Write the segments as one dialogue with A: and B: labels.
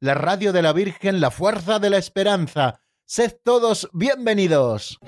A: la radio de la Virgen, la fuerza de la esperanza. Sed todos bienvenidos.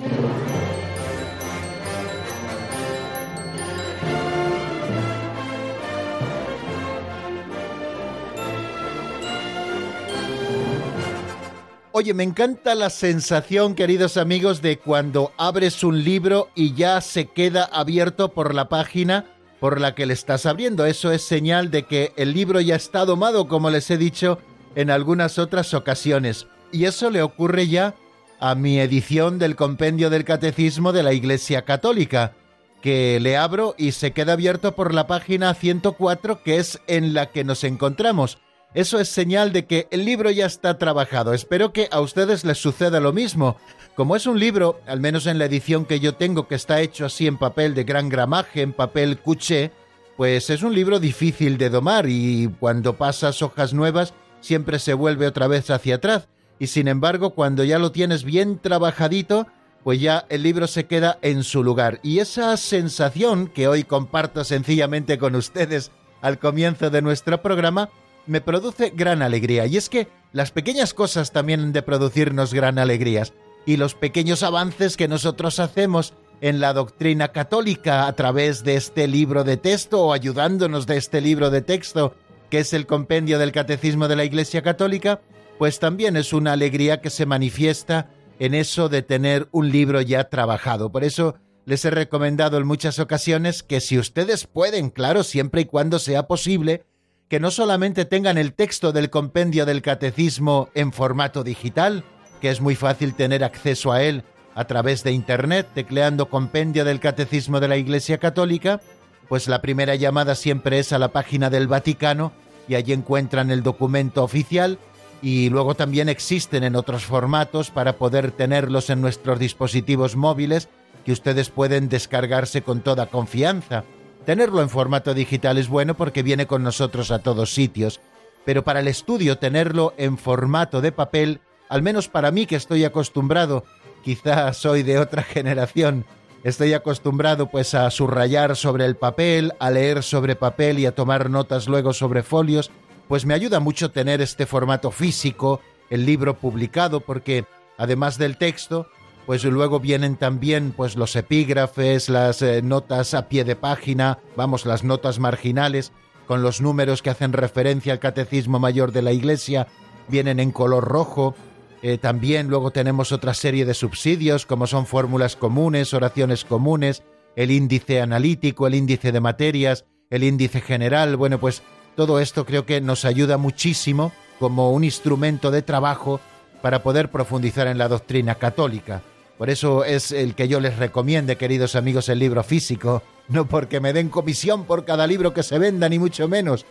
A: Oye, me encanta la sensación, queridos amigos, de cuando abres un libro y ya se queda abierto por la página por la que le estás abriendo. Eso es señal de que el libro ya está domado, como les he dicho en algunas otras ocasiones. Y eso le ocurre ya a mi edición del Compendio del Catecismo de la Iglesia Católica, que le abro y se queda abierto por la página 104, que es en la que nos encontramos. Eso es señal de que el libro ya está trabajado. Espero que a ustedes les suceda lo mismo. Como es un libro, al menos en la edición que yo tengo, que está hecho así en papel de gran gramaje, en papel cuché, pues es un libro difícil de domar y cuando pasas hojas nuevas siempre se vuelve otra vez hacia atrás. Y sin embargo, cuando ya lo tienes bien trabajadito, pues ya el libro se queda en su lugar. Y esa sensación que hoy comparto sencillamente con ustedes al comienzo de nuestro programa, me produce gran alegría. Y es que las pequeñas cosas también han de producirnos gran alegrías. Y los pequeños avances que nosotros hacemos en la doctrina católica a través de este libro de texto o ayudándonos de este libro de texto, que es el compendio del Catecismo de la Iglesia Católica, pues también es una alegría que se manifiesta en eso de tener un libro ya trabajado. Por eso les he recomendado en muchas ocasiones que si ustedes pueden, claro, siempre y cuando sea posible, que no solamente tengan el texto del compendio del catecismo en formato digital, que es muy fácil tener acceso a él a través de Internet, tecleando compendio del catecismo de la Iglesia Católica, pues la primera llamada siempre es a la página del Vaticano y allí encuentran el documento oficial y luego también existen en otros formatos para poder tenerlos en nuestros dispositivos móviles que ustedes pueden descargarse con toda confianza. Tenerlo en formato digital es bueno porque viene con nosotros a todos sitios, pero para el estudio tenerlo en formato de papel, al menos para mí que estoy acostumbrado, quizás soy de otra generación, estoy acostumbrado pues a subrayar sobre el papel, a leer sobre papel y a tomar notas luego sobre folios, pues me ayuda mucho tener este formato físico, el libro publicado, porque además del texto, pues luego vienen también pues los epígrafes, las eh, notas a pie de página, vamos, las notas marginales con los números que hacen referencia al catecismo mayor de la Iglesia, vienen en color rojo. Eh, también luego tenemos otra serie de subsidios como son fórmulas comunes, oraciones comunes, el índice analítico, el índice de materias, el índice general. Bueno, pues todo esto creo que nos ayuda muchísimo como un instrumento de trabajo para poder profundizar en la doctrina católica. Por eso es el que yo les recomiende, queridos amigos, el libro físico, no porque me den comisión por cada libro que se venda, ni mucho menos,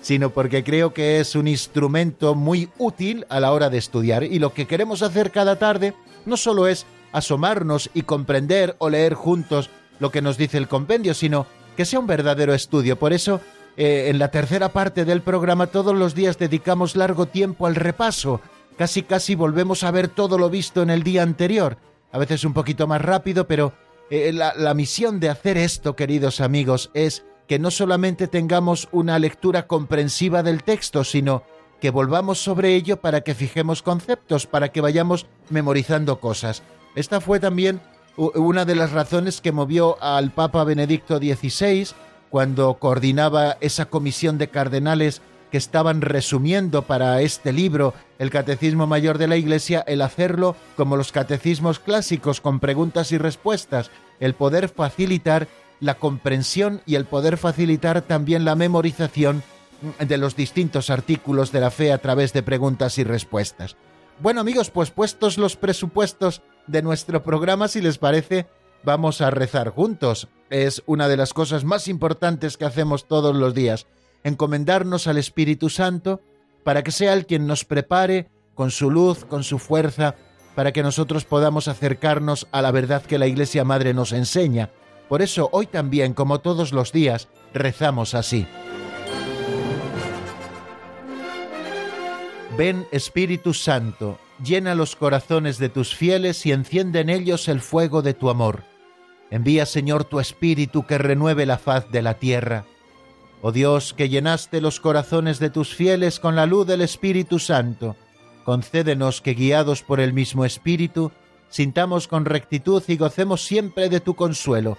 A: sino porque creo que es un instrumento muy útil a la hora de estudiar. Y lo que queremos hacer cada tarde no solo es asomarnos y comprender o leer juntos lo que nos dice el compendio, sino que sea un verdadero estudio. Por eso, eh, en la tercera parte del programa todos los días dedicamos largo tiempo al repaso. Casi casi volvemos a ver todo lo visto en el día anterior a veces un poquito más rápido, pero eh, la, la misión de hacer esto, queridos amigos, es que no solamente tengamos una lectura comprensiva del texto, sino que volvamos sobre ello para que fijemos conceptos, para que vayamos memorizando cosas. Esta fue también una de las razones que movió al Papa Benedicto XVI cuando coordinaba esa comisión de cardenales que estaban resumiendo para este libro el Catecismo Mayor de la Iglesia, el hacerlo como los catecismos clásicos con preguntas y respuestas, el poder facilitar la comprensión y el poder facilitar también la memorización de los distintos artículos de la fe a través de preguntas y respuestas. Bueno amigos, pues puestos los presupuestos de nuestro programa, si les parece, vamos a rezar juntos. Es una de las cosas más importantes que hacemos todos los días encomendarnos al Espíritu Santo para que sea Él quien nos prepare con su luz, con su fuerza, para que nosotros podamos acercarnos a la verdad que la Iglesia Madre nos enseña. Por eso hoy también, como todos los días, rezamos así. Ven Espíritu Santo, llena los corazones de tus fieles y enciende en ellos el fuego de tu amor. Envía Señor tu Espíritu que renueve la faz de la tierra. Oh Dios, que llenaste los corazones de tus fieles con la luz del Espíritu Santo, concédenos que guiados por el mismo Espíritu, sintamos con rectitud y gocemos siempre de tu consuelo.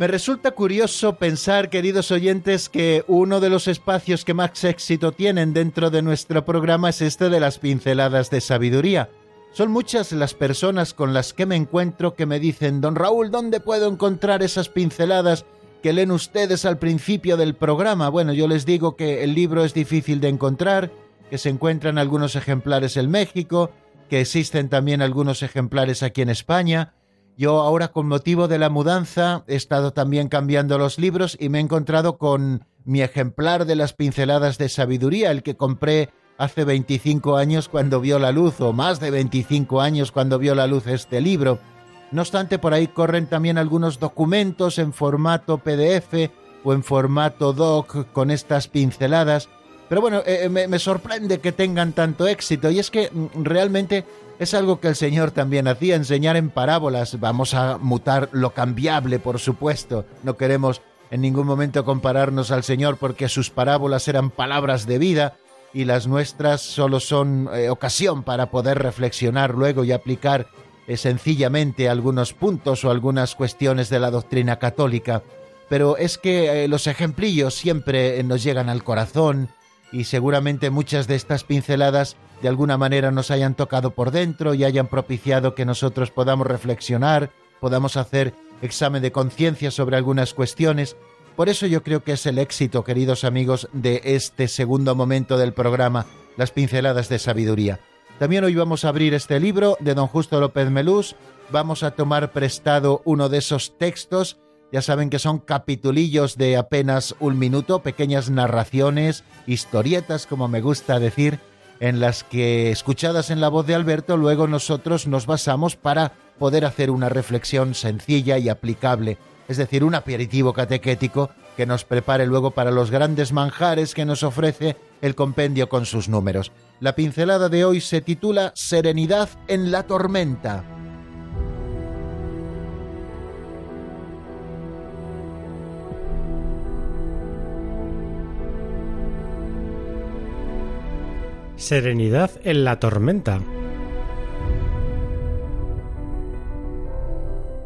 A: Me resulta curioso pensar, queridos oyentes, que uno de los espacios que más éxito tienen dentro de nuestro programa es este de las pinceladas de sabiduría. Son muchas las personas con las que me encuentro que me dicen, don Raúl, ¿dónde puedo encontrar esas pinceladas que leen ustedes al principio del programa? Bueno, yo les digo que el libro es difícil de encontrar, que se encuentran algunos ejemplares en México, que existen también algunos ejemplares aquí en España, yo ahora con motivo de la mudanza he estado también cambiando los libros y me he encontrado con mi ejemplar de las pinceladas de sabiduría, el que compré hace 25 años cuando vio la luz, o más de 25 años cuando vio la luz este libro. No obstante, por ahí corren también algunos documentos en formato PDF o en formato doc con estas pinceladas. Pero bueno, eh, me, me, sorprende que tengan tanto éxito y es que mm, realmente es algo que el Señor también hacía, enseñar en parábolas. Vamos a mutar lo cambiable, por supuesto. No queremos en ningún momento compararnos al Señor porque sus parábolas eran palabras de vida y las nuestras solo son eh, ocasión para poder reflexionar luego y aplicar eh, sencillamente algunos puntos o algunas cuestiones de la doctrina católica. Pero es que eh, los ejemplillos siempre nos llegan al corazón y seguramente muchas de estas pinceladas de alguna manera nos hayan tocado por dentro y hayan propiciado que nosotros podamos reflexionar, podamos hacer examen de conciencia sobre algunas cuestiones. Por eso yo creo que es el éxito, queridos amigos, de este segundo momento del programa, las pinceladas de sabiduría. También hoy vamos a abrir este libro de don Justo López Melús, vamos a tomar prestado uno de esos textos, ya saben que son capitulillos de apenas un minuto, pequeñas narraciones, historietas, como me gusta decir, en las que, escuchadas en la voz de Alberto, luego nosotros nos basamos para poder hacer una reflexión sencilla y aplicable, es decir, un aperitivo catequético que nos prepare luego para los grandes manjares que nos ofrece el compendio con sus números. La pincelada de hoy se titula Serenidad en la tormenta.
B: Serenidad en la tormenta.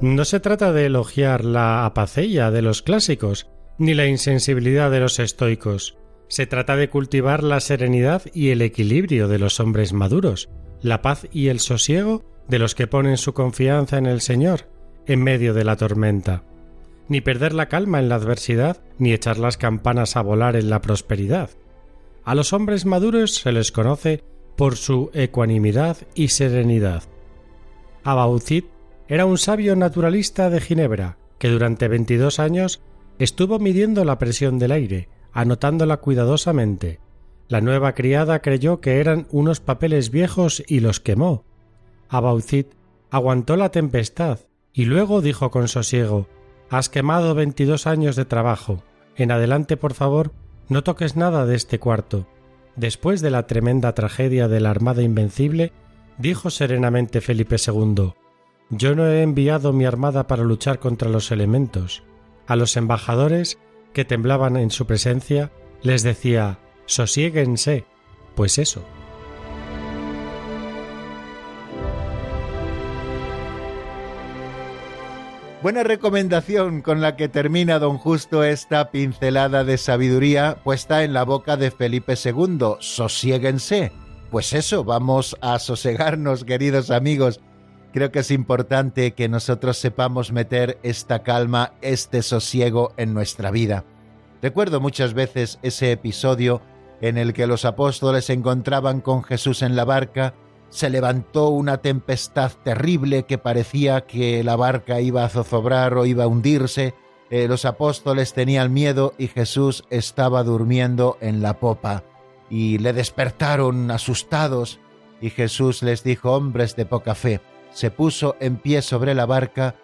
B: No se trata de elogiar la apacella de los clásicos, ni la insensibilidad de los estoicos. Se trata de cultivar la serenidad y el equilibrio de los hombres maduros, la paz y el sosiego de los que ponen su confianza en el Señor en medio de la tormenta. Ni perder la calma en la adversidad, ni echar las campanas a volar en la prosperidad. A los hombres maduros se les conoce por su ecuanimidad y serenidad. Abauzit era un sabio naturalista de Ginebra que durante veintidós años estuvo midiendo la presión del aire, anotándola cuidadosamente. La nueva criada creyó que eran unos papeles viejos y los quemó. Abauzit aguantó la tempestad y luego dijo con sosiego Has quemado veintidós años de trabajo. En adelante, por favor, no toques nada de este cuarto. Después de la tremenda tragedia de la Armada Invencible, dijo serenamente Felipe II Yo no he enviado mi armada para luchar contra los elementos. A los embajadores, que temblaban en su presencia, les decía Sosiéguense. Pues eso.
A: Buena recomendación con la que termina don Justo esta pincelada de sabiduría puesta en la boca de Felipe II. Sosiéguense. pues eso, vamos a sosegarnos, queridos amigos. Creo que es importante que nosotros sepamos meter esta calma, este sosiego en nuestra vida. Recuerdo muchas veces ese episodio en el que los apóstoles se encontraban con Jesús en la barca, se levantó una tempestad terrible que parecía que la barca iba a zozobrar o iba a hundirse, eh, los apóstoles tenían miedo y Jesús estaba durmiendo en la popa y le despertaron asustados. Y Jesús les dijo, hombres de poca fe, se puso en pie sobre la barca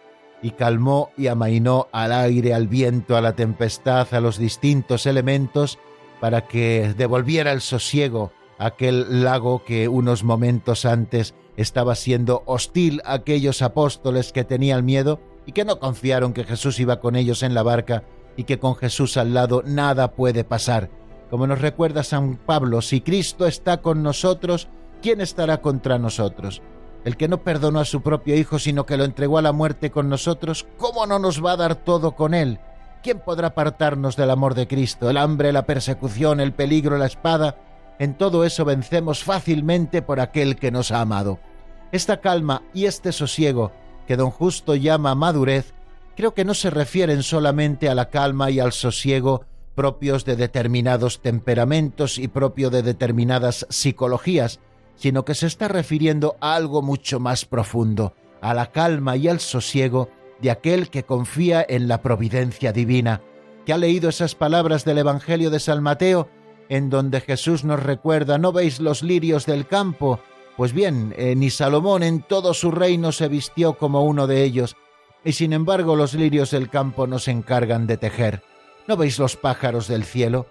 A: y calmó y amainó al aire, al viento, a la tempestad, a los distintos elementos, para que devolviera el sosiego aquel lago que unos momentos antes estaba siendo hostil a aquellos apóstoles que tenían miedo y que no confiaron que Jesús iba con ellos en la barca y que con Jesús al lado nada puede pasar. Como nos recuerda San Pablo, si Cristo está con nosotros, ¿quién estará contra nosotros? El que no perdonó a su propio Hijo, sino que lo entregó a la muerte con nosotros, ¿cómo no nos va a dar todo con Él? ¿Quién podrá apartarnos del amor de Cristo? El hambre, la persecución, el peligro, la espada. En todo eso vencemos fácilmente por aquel que nos ha amado. Esta calma y este sosiego que don Justo llama madurez, creo que no se refieren solamente a la calma y al sosiego propios de determinados temperamentos y propio de determinadas psicologías, sino que se está refiriendo a algo mucho más profundo, a la calma y al sosiego de aquel que confía en la providencia divina, que ha leído esas palabras del Evangelio de San Mateo, en donde Jesús nos recuerda, ¿no veis los lirios del campo? Pues bien, eh, ni Salomón en todo su reino se vistió como uno de ellos, y sin embargo los lirios del campo no se encargan de tejer. ¿No veis los pájaros del cielo?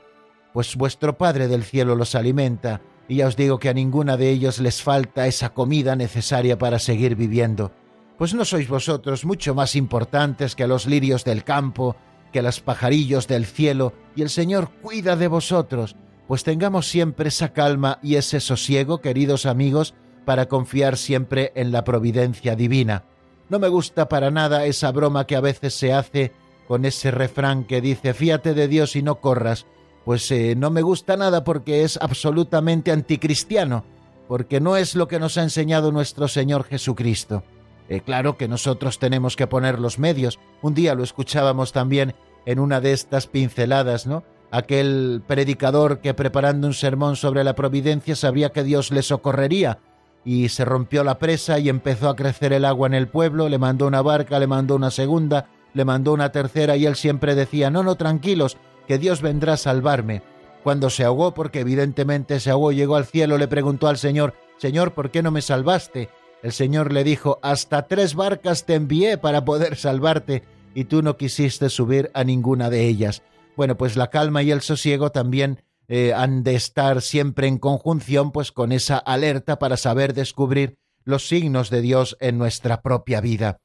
A: Pues vuestro Padre del cielo los alimenta, y ya os digo que a ninguna de ellos les falta esa comida necesaria para seguir viviendo. Pues no sois vosotros mucho más importantes que los lirios del campo, que los pajarillos del cielo, y el Señor cuida de vosotros, pues tengamos siempre esa calma y ese sosiego, queridos amigos, para confiar siempre en la providencia divina. No me gusta para nada esa broma que a veces se hace con ese refrán que dice fíate de Dios y no corras, pues eh, no me gusta nada porque es absolutamente anticristiano, porque no es lo que nos ha enseñado nuestro Señor Jesucristo. Eh, claro que nosotros tenemos que poner los medios. Un día lo escuchábamos también en una de estas pinceladas, ¿no? Aquel predicador que preparando un sermón sobre la providencia sabía que Dios le socorrería y se rompió la presa y empezó a crecer el agua en el pueblo, le mandó una barca, le mandó una segunda, le mandó una tercera y él siempre decía, no, no, tranquilos, que Dios vendrá a salvarme. Cuando se ahogó, porque evidentemente se ahogó, llegó al cielo, le preguntó al Señor, Señor, ¿por qué no me salvaste? El Señor le dijo, hasta tres barcas te envié para poder salvarte, y tú no quisiste subir a ninguna de ellas. Bueno, pues la calma y el sosiego también eh, han de estar siempre en conjunción, pues con esa alerta para saber descubrir los signos de Dios en nuestra propia vida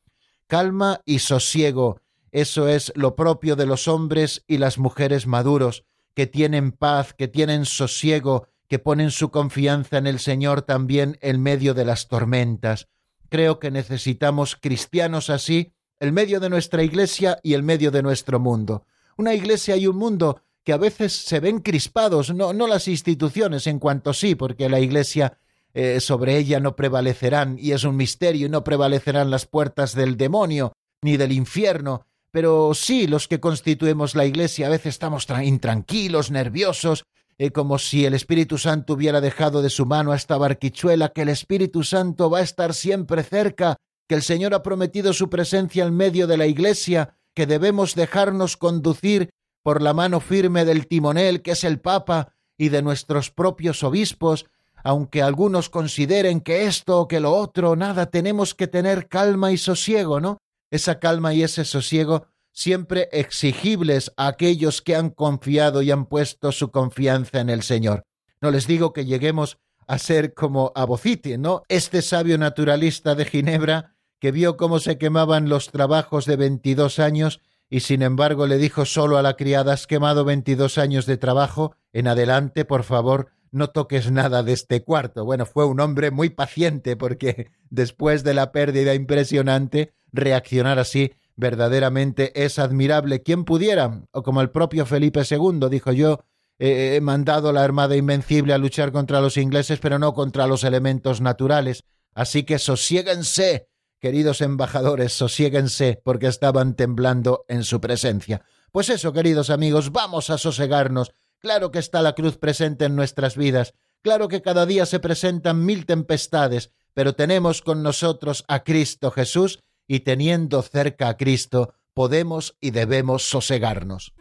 A: calma y sosiego. Eso es lo propio de los hombres y las mujeres maduros, que tienen paz, que tienen sosiego, que ponen su confianza en el Señor también en medio de las tormentas. Creo que necesitamos cristianos así, el medio de nuestra iglesia y el medio de nuestro mundo. Una iglesia y un mundo que a veces se ven crispados, no, no las instituciones en cuanto sí, porque la iglesia eh, sobre ella no prevalecerán, y es un misterio, y no prevalecerán las puertas del demonio ni del infierno, pero sí los que constituimos la Iglesia a veces estamos intranquilos, nerviosos, eh, como si el Espíritu Santo hubiera dejado de su mano a esta barquichuela, que el Espíritu Santo va a estar siempre cerca, que el Señor ha prometido su presencia en medio de la Iglesia, que debemos dejarnos conducir por la mano firme del timonel, que es el Papa, y de nuestros propios obispos, aunque algunos consideren que esto o que lo otro, nada, tenemos que tener calma y sosiego, ¿no? Esa calma y ese sosiego siempre exigibles a aquellos que han confiado y han puesto su confianza en el Señor. No les digo que lleguemos a ser como Abocite, ¿no? Este sabio naturalista de Ginebra que vio cómo se quemaban los trabajos de veintidós años y sin embargo le dijo solo a la criada has quemado veintidós años de trabajo, en adelante, por favor, no toques nada de este cuarto. Bueno, fue un hombre muy paciente porque después de la pérdida impresionante, reaccionar así verdaderamente es admirable. ¿Quién pudiera? O como el propio Felipe II dijo yo, he mandado la Armada Invencible a luchar contra los ingleses, pero no contra los elementos naturales. Así que sosiéguense, queridos embajadores, sosiéguense, porque estaban temblando en su presencia. Pues eso, queridos amigos, vamos a sosegarnos. Claro que está la cruz presente en nuestras vidas, claro que cada día se presentan mil tempestades, pero tenemos con nosotros a Cristo Jesús y teniendo cerca a Cristo podemos y debemos sosegarnos.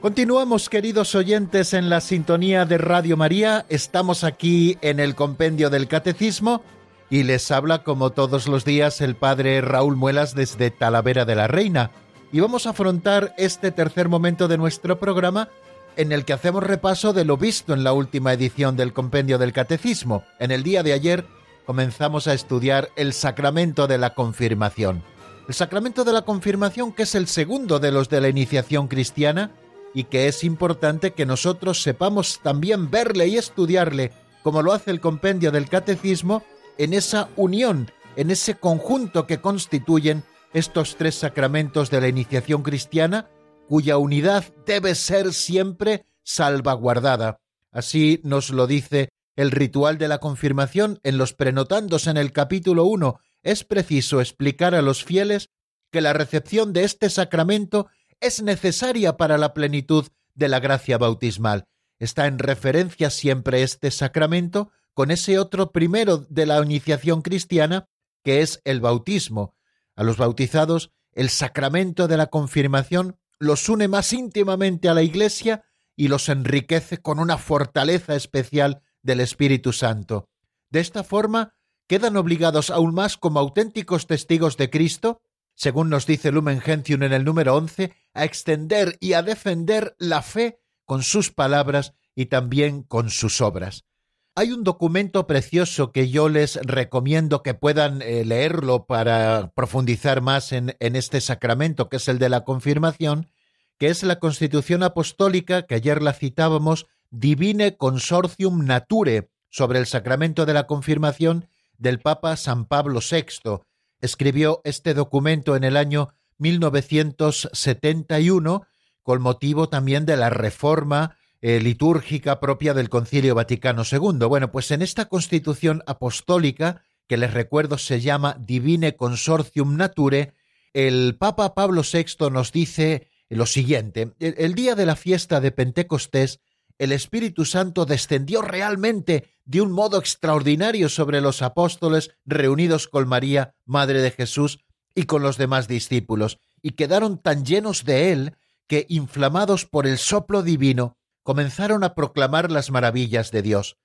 A: Continuamos, queridos oyentes, en la sintonía de Radio María. Estamos aquí en el Compendio del Catecismo y les habla, como todos los días, el Padre Raúl Muelas desde Talavera de la Reina. Y vamos a afrontar este tercer momento de nuestro programa en el que hacemos repaso de lo visto en la última edición del Compendio del Catecismo. En el día de ayer comenzamos a estudiar el sacramento de la confirmación. El sacramento de la confirmación, que es el segundo de los de la iniciación cristiana, y que es importante que nosotros sepamos también verle y estudiarle, como lo hace el compendio del catecismo, en esa unión, en ese conjunto que constituyen estos tres sacramentos de la iniciación cristiana, cuya unidad debe ser siempre salvaguardada. Así nos lo dice el ritual de la confirmación en los prenotandos en el capítulo 1. Es preciso explicar a los fieles que la recepción de este sacramento es necesaria para la plenitud de la gracia bautismal. Está en referencia siempre este sacramento con ese otro primero de la iniciación cristiana, que es el bautismo. A los bautizados, el sacramento de la confirmación los une más íntimamente a la Iglesia y los enriquece con una fortaleza especial del Espíritu Santo. De esta forma, quedan obligados aún más como auténticos testigos de Cristo según nos dice Lumen Gentium en el número 11, a extender y a defender la fe con sus palabras y también con sus obras. Hay un documento precioso que yo les recomiendo que puedan eh, leerlo para profundizar más en, en este sacramento, que es el de la confirmación, que es la Constitución Apostólica, que ayer la citábamos, Divine Consortium Nature, sobre el sacramento de la confirmación del Papa San Pablo VI, escribió este documento en el año 1971 con motivo también de la reforma eh, litúrgica propia del Concilio Vaticano II. Bueno, pues en esta constitución apostólica, que les recuerdo se llama Divine Consortium Nature, el Papa Pablo VI nos dice lo siguiente, el día de la fiesta de Pentecostés el Espíritu Santo descendió realmente de un modo extraordinario sobre los apóstoles reunidos con María, Madre de Jesús, y con los demás discípulos, y quedaron tan llenos de él que, inflamados por el soplo divino, comenzaron a proclamar las maravillas de Dios.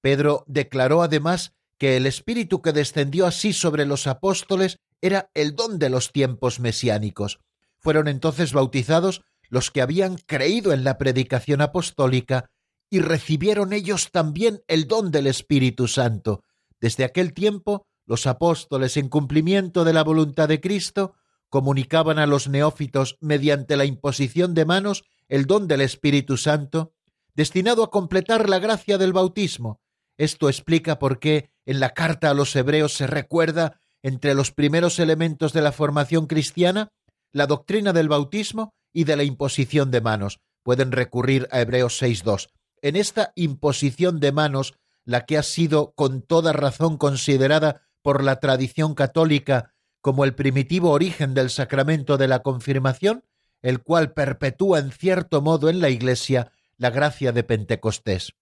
A: Pedro declaró además que el Espíritu que descendió así sobre los apóstoles era el don de los tiempos mesiánicos. Fueron entonces bautizados los que habían creído en la predicación apostólica y recibieron ellos también el don del Espíritu Santo. Desde aquel tiempo, los apóstoles, en cumplimiento de la voluntad de Cristo, comunicaban a los neófitos mediante la imposición de manos el don del Espíritu Santo, destinado a completar la gracia del bautismo. Esto explica por qué en la carta a los hebreos se recuerda entre los primeros elementos de la formación cristiana la doctrina del bautismo y de la imposición de manos. Pueden recurrir a Hebreos 6.2. En esta imposición de manos, la que ha sido con toda razón considerada por la tradición católica como el primitivo origen del sacramento de la confirmación, el cual perpetúa en cierto modo en la Iglesia la gracia de Pentecostés.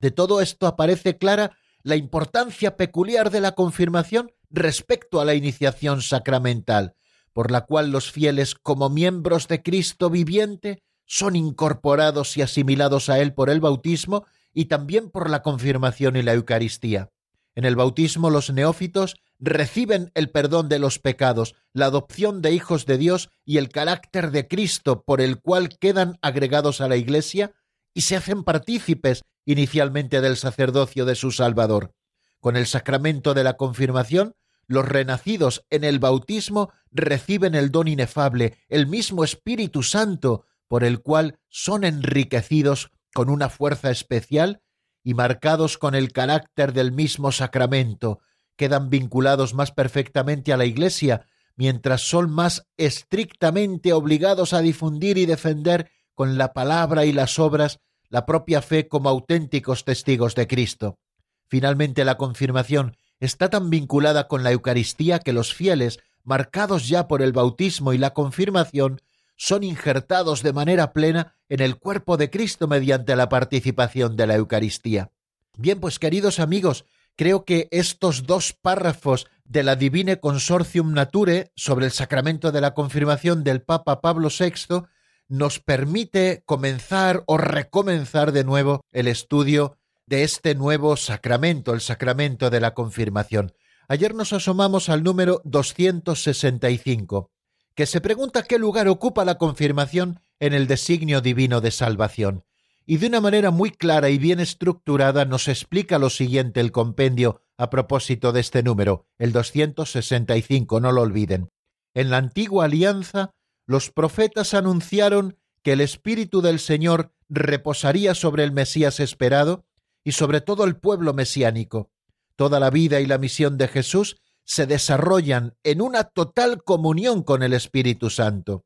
A: De todo esto aparece clara la importancia peculiar de la confirmación respecto a la iniciación sacramental, por la cual los fieles, como miembros de Cristo viviente, son incorporados y asimilados a Él por el bautismo y también por la confirmación y la Eucaristía. En el bautismo los neófitos reciben el perdón de los pecados, la adopción de hijos de Dios y el carácter de Cristo por el cual quedan agregados a la Iglesia y se hacen partícipes inicialmente del sacerdocio de su Salvador. Con el sacramento de la confirmación, los renacidos en el bautismo reciben el don inefable, el mismo Espíritu Santo, por el cual son enriquecidos con una fuerza especial y marcados con el carácter del mismo sacramento, quedan vinculados más perfectamente a la Iglesia, mientras son más estrictamente obligados a difundir y defender con la palabra y las obras la propia fe como auténticos testigos de Cristo. Finalmente, la confirmación está tan vinculada con la Eucaristía que los fieles, marcados ya por el bautismo y la confirmación, son injertados de manera plena en el cuerpo de Cristo mediante la participación de la Eucaristía. Bien, pues queridos amigos, creo que estos dos párrafos de la Divine Consortium Nature sobre el sacramento de la confirmación del Papa Pablo VI nos permite comenzar o recomenzar de nuevo el estudio de este nuevo sacramento, el sacramento de la confirmación. Ayer nos asomamos al número 265, que se pregunta qué lugar ocupa la confirmación en el designio divino de salvación y de una manera muy clara y bien estructurada nos explica lo siguiente el compendio a propósito de este número, el 265, no lo olviden. En la antigua alianza, los profetas anunciaron que el Espíritu del Señor reposaría sobre el Mesías esperado y sobre todo el pueblo mesiánico. Toda la vida y la misión de Jesús se desarrollan en una total comunión con el Espíritu Santo.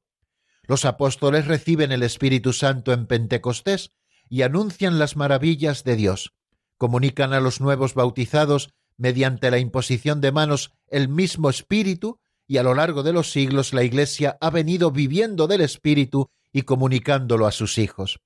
A: Los apóstoles reciben el Espíritu Santo en Pentecostés, y anuncian las maravillas de Dios. Comunican a los nuevos bautizados mediante la imposición de manos el mismo Espíritu y a lo largo de los siglos la Iglesia ha venido viviendo del Espíritu y comunicándolo a sus hijos.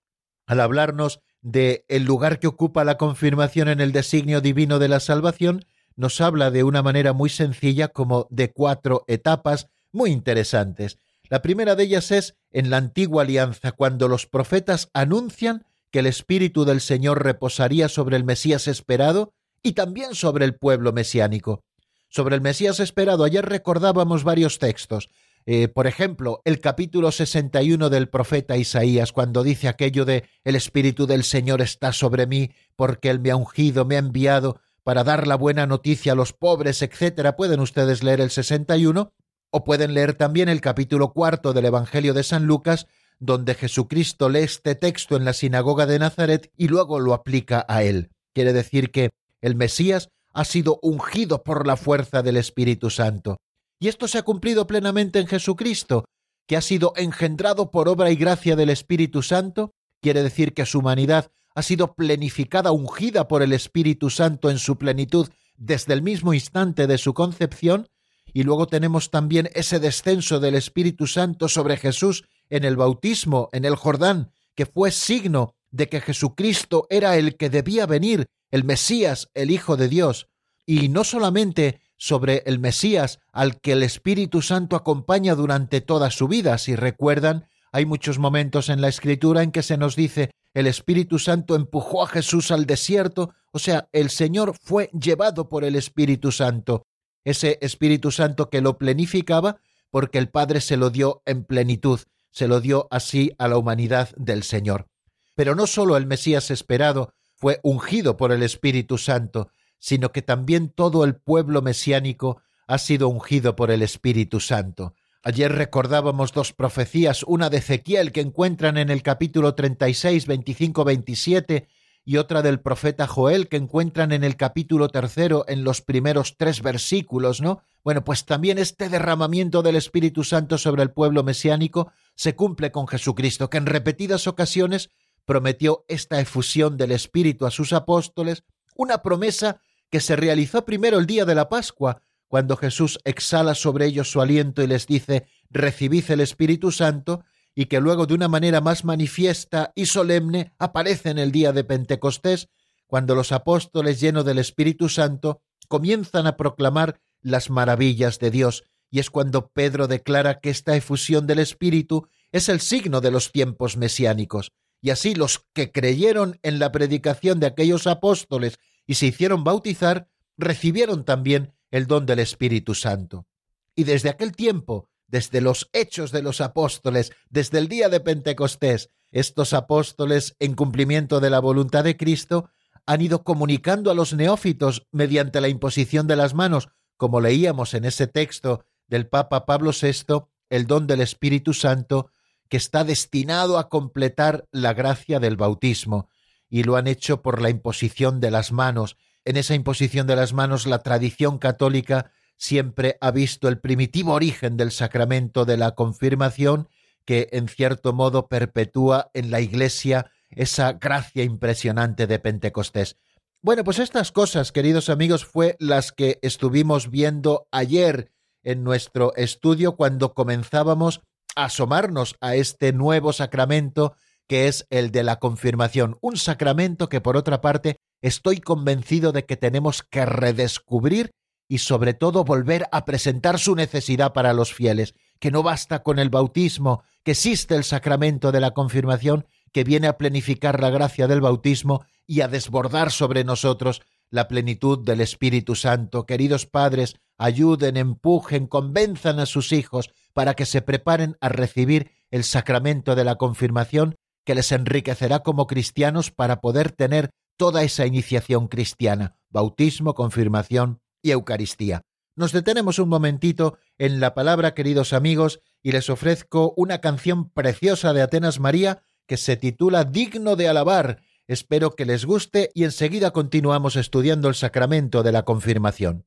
A: Al hablarnos de el lugar que ocupa la confirmación en el designio divino de la salvación, nos habla de una manera muy sencilla como de cuatro etapas muy interesantes. La primera de ellas es en la antigua alianza, cuando los profetas anuncian que el Espíritu del Señor reposaría sobre el Mesías esperado y también sobre el pueblo mesiánico. Sobre el Mesías esperado, ayer recordábamos varios textos. Eh, por ejemplo, el capítulo 61 del profeta Isaías, cuando dice aquello de El Espíritu del Señor está sobre mí, porque Él me ha ungido, me ha enviado para dar la buena noticia a los pobres, etc. Pueden ustedes leer el 61 o pueden leer también el capítulo cuarto del Evangelio de San Lucas, donde Jesucristo lee este texto en la sinagoga de Nazaret y luego lo aplica a él. Quiere decir que el Mesías ha sido ungido por la fuerza del Espíritu Santo. Y esto se ha cumplido plenamente en Jesucristo, que ha sido engendrado por obra y gracia del Espíritu Santo. Quiere decir que su humanidad ha sido plenificada, ungida por el Espíritu Santo en su plenitud desde el mismo instante de su concepción, y luego tenemos también ese descenso del Espíritu Santo sobre Jesús en el bautismo en el Jordán, que fue signo de que Jesucristo era el que debía venir, el Mesías, el Hijo de Dios, y no solamente sobre el Mesías al que el Espíritu Santo acompaña durante toda su vida. Si recuerdan, hay muchos momentos en la Escritura en que se nos dice el Espíritu Santo empujó a Jesús al desierto, o sea, el Señor fue llevado por el Espíritu Santo, ese Espíritu Santo que lo plenificaba porque el Padre se lo dio en plenitud se lo dio así a la humanidad del Señor. Pero no sólo el Mesías esperado fue ungido por el Espíritu Santo, sino que también todo el pueblo mesiánico ha sido ungido por el Espíritu Santo. Ayer recordábamos dos profecías, una de Ezequiel que encuentran en el capítulo 36, 25, 27 y otra del profeta Joel que encuentran en el capítulo tercero en los primeros tres versículos, ¿no? Bueno, pues también este derramamiento del Espíritu Santo sobre el pueblo mesiánico se cumple con Jesucristo, que en repetidas ocasiones prometió esta efusión del Espíritu a sus apóstoles, una promesa que se realizó primero el día de la Pascua, cuando Jesús exhala sobre ellos su aliento y les dice recibid el Espíritu Santo, y que luego de una manera más manifiesta y solemne aparece en el día de Pentecostés, cuando los apóstoles llenos del Espíritu Santo comienzan a proclamar las maravillas de Dios, y es cuando Pedro declara que esta efusión del Espíritu es el signo de los tiempos mesiánicos, y así los que creyeron en la predicación de aquellos apóstoles y se hicieron bautizar, recibieron también el don del Espíritu Santo. Y desde aquel tiempo desde los hechos de los apóstoles, desde el día de Pentecostés, estos apóstoles, en cumplimiento de la voluntad de Cristo, han ido comunicando a los neófitos mediante la imposición de las manos, como leíamos en ese texto del Papa Pablo VI, el don del Espíritu Santo, que está destinado a completar la gracia del bautismo, y lo han hecho por la imposición de las manos. En esa imposición de las manos la tradición católica siempre ha visto el primitivo origen del sacramento de la confirmación, que en cierto modo perpetúa en la Iglesia esa gracia impresionante de Pentecostés. Bueno, pues estas cosas, queridos amigos, fue las que estuvimos viendo ayer en nuestro estudio cuando comenzábamos asomarnos a este nuevo sacramento que es el de la confirmación, un sacramento que por otra parte estoy convencido de que tenemos que redescubrir y sobre todo volver a presentar su necesidad para los fieles, que no basta con el bautismo, que existe el sacramento de la confirmación que viene a plenificar la gracia del bautismo y a desbordar sobre nosotros la plenitud del Espíritu Santo. Queridos padres, ayuden, empujen, convenzan a sus hijos para que se preparen a recibir el sacramento de la confirmación que les enriquecerá como cristianos para poder tener toda esa iniciación cristiana, bautismo, confirmación y Eucaristía. Nos detenemos un momentito en la palabra, queridos amigos, y les ofrezco una canción preciosa de Atenas María que se titula Digno de alabar. Espero que les guste y enseguida continuamos estudiando el sacramento de la confirmación.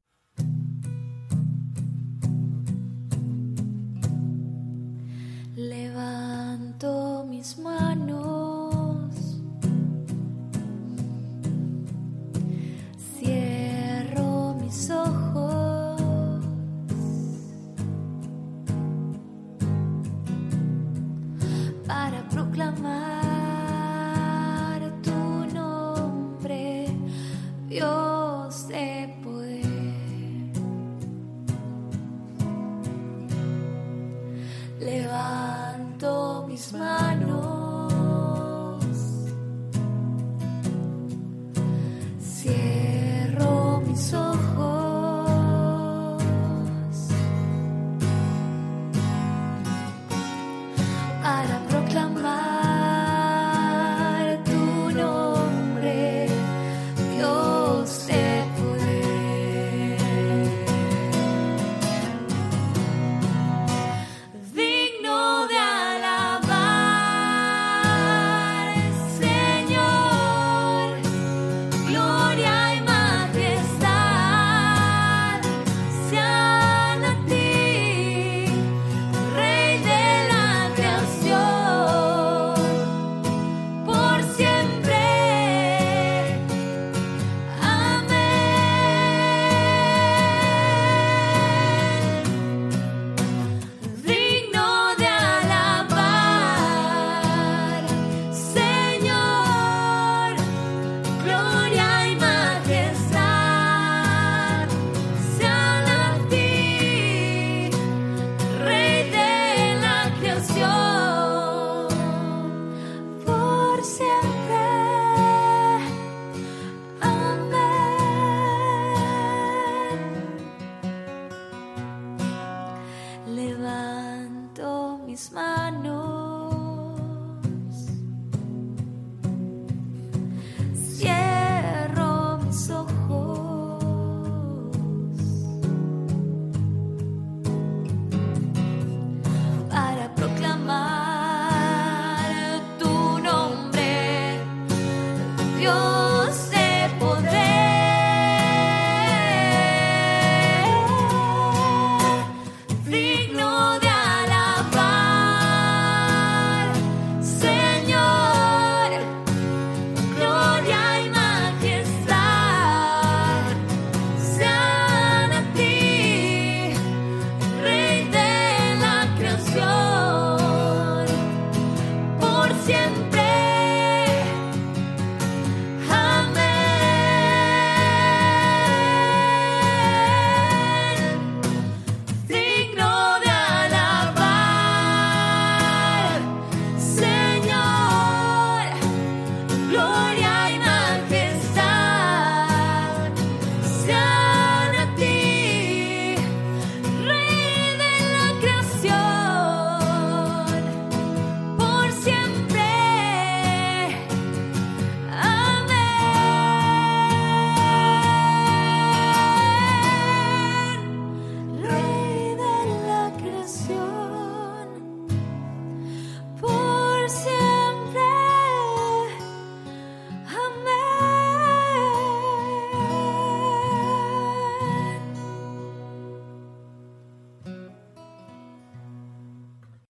C: Levanto mis manos,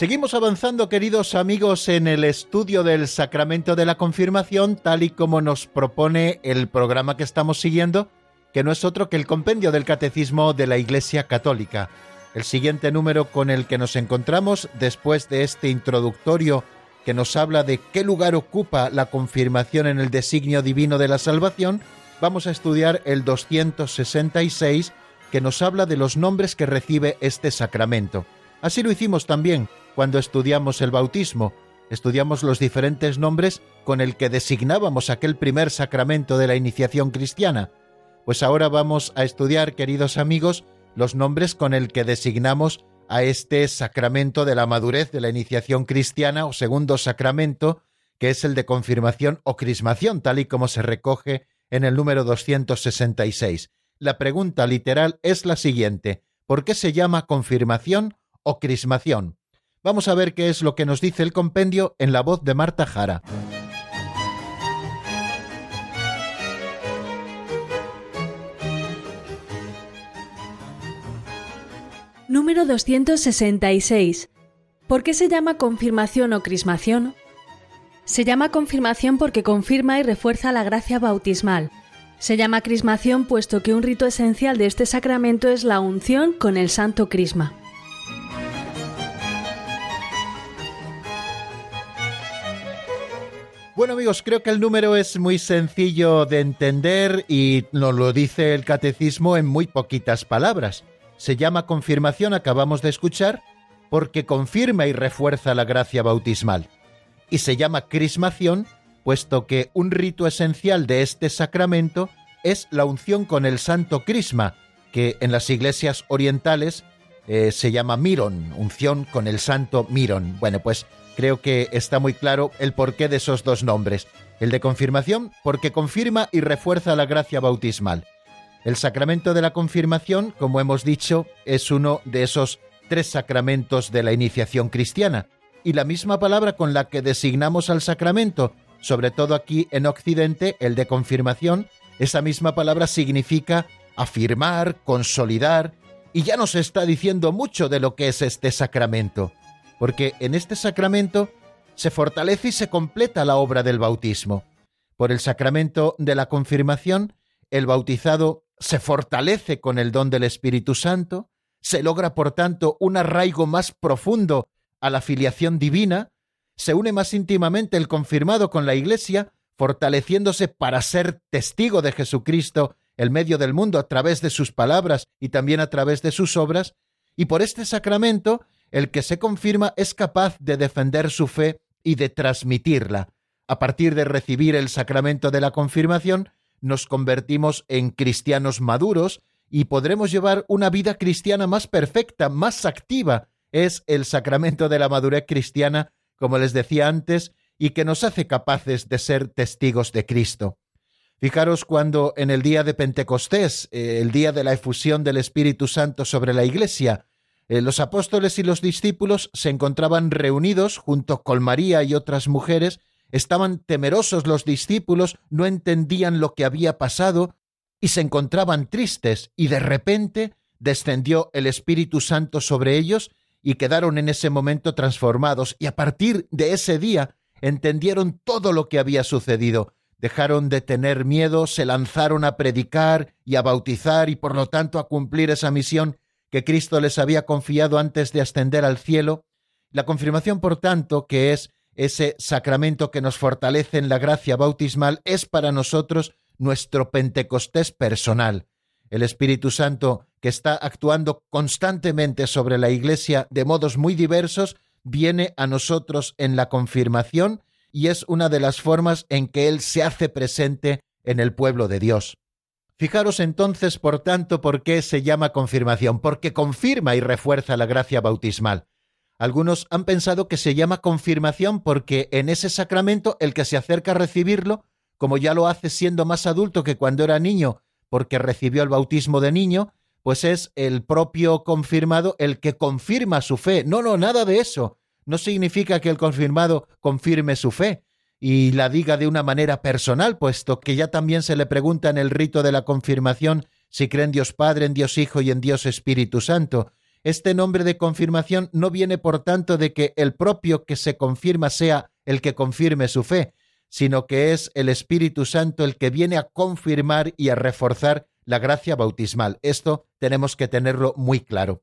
A: Seguimos avanzando, queridos amigos, en el estudio del sacramento de la confirmación, tal y como nos propone el programa que estamos siguiendo, que no es otro que el compendio del Catecismo de la Iglesia Católica. El siguiente número con el que nos encontramos, después de este introductorio que nos habla de qué lugar ocupa la confirmación en el designio divino de la salvación, vamos a estudiar el 266, que nos habla de los nombres que recibe este sacramento. Así lo hicimos también cuando estudiamos el bautismo. Estudiamos los diferentes nombres con el que designábamos aquel primer sacramento de la iniciación cristiana. Pues ahora vamos a estudiar, queridos amigos, los nombres con el que designamos a este sacramento de la madurez de la iniciación cristiana o segundo sacramento, que es el de confirmación o crismación, tal y como se recoge en el número 266. La pregunta literal es la siguiente: ¿por qué se llama confirmación o crismación? Vamos a ver qué es lo que nos dice el compendio en la voz de Marta Jara.
D: Número 266. ¿Por qué se llama confirmación o crismación? Se llama confirmación porque confirma y refuerza la gracia bautismal. Se llama crismación puesto que un rito esencial de este sacramento es la unción con el santo crisma.
A: Bueno amigos, creo que el número es muy sencillo de entender y nos lo dice el catecismo en muy poquitas palabras. Se llama confirmación, acabamos de escuchar, porque confirma y refuerza la gracia bautismal. Y se llama crismación, puesto que un rito esencial de este sacramento es la unción con el santo crisma, que en las iglesias orientales eh, se llama miron, unción con el santo miron. Bueno, pues creo que está muy claro el porqué de esos dos nombres. El de confirmación, porque confirma y refuerza la gracia bautismal. El sacramento de la confirmación, como hemos dicho, es uno de esos tres sacramentos de la iniciación cristiana, y la misma palabra con la que designamos al sacramento, sobre todo aquí en Occidente, el de confirmación, esa misma palabra significa afirmar, consolidar, y ya nos está diciendo mucho de lo que es este sacramento porque en este sacramento se fortalece y se completa la obra del bautismo. Por el sacramento de la confirmación, el bautizado se fortalece con el don del Espíritu Santo, se logra por tanto un arraigo más profundo a la filiación divina, se une más íntimamente el confirmado con la Iglesia, fortaleciéndose para ser testigo de Jesucristo en medio del mundo a través de sus palabras y también a través de sus obras, y por este sacramento el que se confirma es capaz de defender su fe y de transmitirla. A partir de recibir el sacramento de la confirmación, nos convertimos en cristianos maduros y podremos llevar una vida cristiana más perfecta, más activa. Es el sacramento de la madurez cristiana, como les decía antes, y que nos hace capaces de ser testigos de Cristo. Fijaros cuando en el día de Pentecostés, eh, el día de la efusión del Espíritu Santo sobre la Iglesia, eh, los apóstoles y los discípulos se encontraban reunidos junto con María y otras mujeres, estaban temerosos los discípulos, no entendían lo que había pasado y se encontraban tristes. Y de repente descendió el Espíritu Santo sobre ellos y quedaron en ese momento transformados. Y a partir de ese día entendieron todo lo que había sucedido, dejaron de tener miedo, se lanzaron a predicar y a bautizar y por lo tanto a cumplir esa misión que Cristo les había confiado antes de ascender al cielo, la confirmación, por tanto, que es ese sacramento que nos fortalece en la gracia bautismal, es para nosotros nuestro Pentecostés personal. El Espíritu Santo, que está actuando constantemente sobre la Iglesia de modos muy diversos, viene a nosotros en la confirmación y es una de las formas en que Él se hace presente en el pueblo de Dios. Fijaros entonces, por tanto, por qué se llama confirmación, porque confirma y refuerza la gracia bautismal. Algunos han pensado que se llama confirmación porque en ese sacramento el que se acerca a recibirlo como ya lo hace siendo más adulto que cuando era niño, porque recibió el bautismo de niño, pues es el propio confirmado el que confirma su fe. No, no, nada de eso. No significa que el confirmado confirme su fe y la diga de una manera personal, puesto que ya también se le pregunta en el rito de la confirmación si cree en Dios Padre, en Dios Hijo y en Dios Espíritu Santo. Este nombre de confirmación no viene, por tanto, de que el propio que se confirma sea el que confirme su fe, sino que es el Espíritu Santo el que viene a confirmar y a reforzar la gracia bautismal. Esto tenemos que tenerlo muy claro.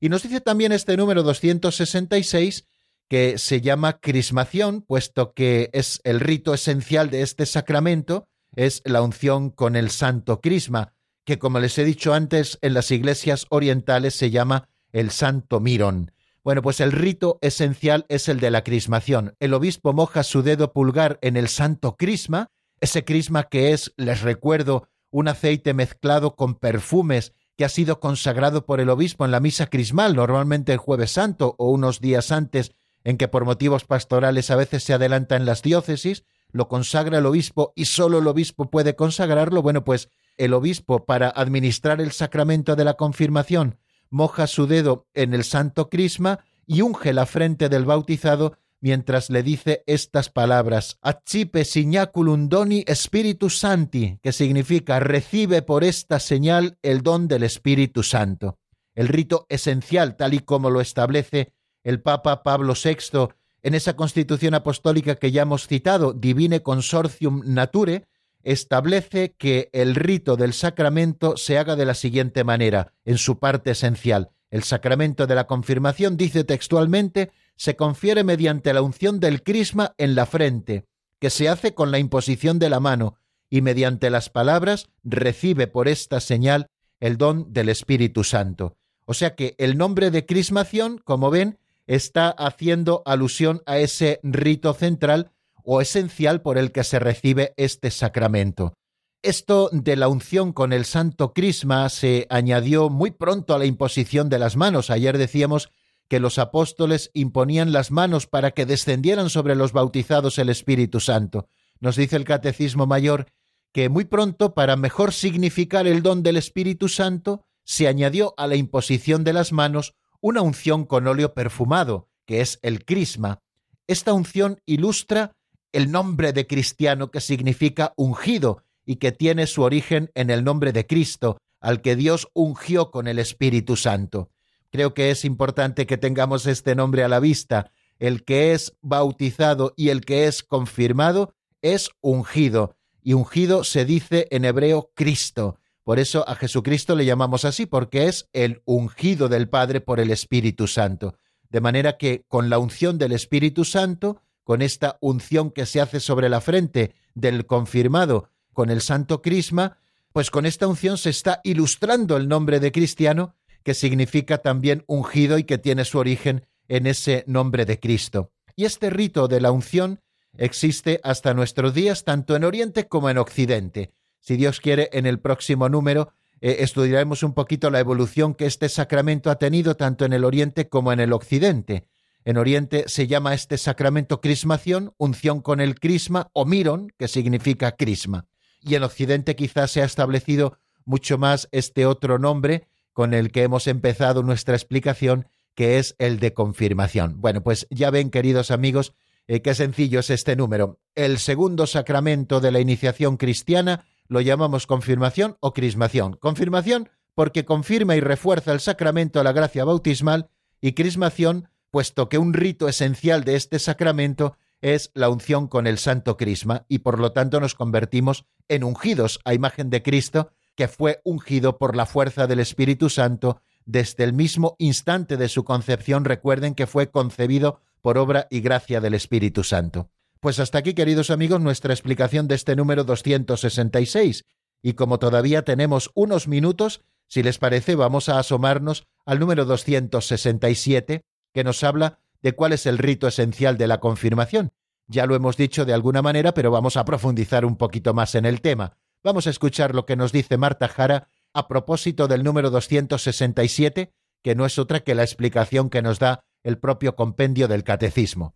A: Y nos dice también este número 266 que se llama crismación, puesto que es el rito esencial de este sacramento, es la unción con el santo crisma, que como les he dicho antes, en las iglesias orientales se llama el santo mirón. Bueno, pues el rito esencial es el de la crismación. El obispo moja su dedo pulgar en el santo crisma, ese crisma que es, les recuerdo, un aceite mezclado con perfumes que ha sido consagrado por el obispo en la misa crismal, normalmente el jueves santo o unos días antes en que por motivos pastorales a veces se adelanta en las diócesis, lo consagra el obispo y solo el obispo puede consagrarlo, bueno, pues el obispo para administrar el sacramento de la confirmación moja su dedo en el santo crisma y unge la frente del bautizado mientras le dice estas palabras, Accipe signaculum doni Spiritus Santi, que significa recibe por esta señal el don del Espíritu Santo. El rito esencial, tal y como lo establece el Papa Pablo VI en esa constitución apostólica que ya hemos citado, Divine Consortium Nature, establece que el rito del sacramento se haga de la siguiente manera, en su parte esencial. El sacramento de la confirmación, dice textualmente, se confiere mediante la unción del crisma en la frente, que se hace con la imposición de la mano, y mediante las palabras recibe por esta señal el don del Espíritu Santo. O sea que el nombre de crismación, como ven, está haciendo alusión a ese rito central o esencial por el que se recibe este sacramento. Esto de la unción con el santo crisma se añadió muy pronto a la imposición de las manos. Ayer decíamos que los apóstoles imponían las manos para que descendieran sobre los bautizados el Espíritu Santo. Nos dice el Catecismo Mayor que muy pronto, para mejor significar el don del Espíritu Santo, se añadió a la imposición de las manos una unción con óleo perfumado, que es el crisma. Esta unción ilustra el nombre de cristiano que significa ungido y que tiene su origen en el nombre de Cristo, al que Dios ungió con el Espíritu Santo. Creo que es importante que tengamos este nombre a la vista. El que es bautizado y el que es confirmado es ungido, y ungido se dice en hebreo Cristo. Por eso a Jesucristo le llamamos así, porque es el ungido del Padre por el Espíritu Santo. De manera que con la unción del Espíritu Santo, con esta unción que se hace sobre la frente del confirmado con el Santo Crisma, pues con esta unción se está ilustrando el nombre de cristiano, que significa también ungido y que tiene su origen en ese nombre de Cristo. Y este rito de la unción existe hasta nuestros días tanto en Oriente como en Occidente. Si Dios quiere, en el próximo número eh, estudiaremos un poquito la evolución que este sacramento ha tenido tanto en el Oriente como en el Occidente. En Oriente se llama este sacramento crismación, unción con el crisma o miron, que significa crisma. Y en Occidente quizás se ha establecido mucho más este otro nombre con el que hemos empezado nuestra explicación, que es el de confirmación. Bueno, pues ya ven, queridos amigos, eh, qué sencillo es este número. El segundo sacramento de la iniciación cristiana lo llamamos confirmación o crismación. Confirmación porque confirma y refuerza el sacramento de la gracia bautismal y crismación puesto que un rito esencial de este sacramento es la unción con el santo crisma y por lo tanto nos convertimos en ungidos a imagen de Cristo que fue ungido por la fuerza del Espíritu Santo desde el mismo instante de su concepción. Recuerden que fue concebido por obra y gracia del Espíritu Santo. Pues hasta aquí, queridos amigos, nuestra explicación de este número 266. Y como todavía tenemos unos minutos, si les parece, vamos a asomarnos al número 267, que nos habla de cuál es el rito esencial de la confirmación. Ya lo hemos dicho de alguna manera, pero vamos a profundizar un poquito más en el tema. Vamos a escuchar lo que nos dice Marta Jara a propósito del número 267, que no es otra que la explicación que nos da el propio compendio del catecismo.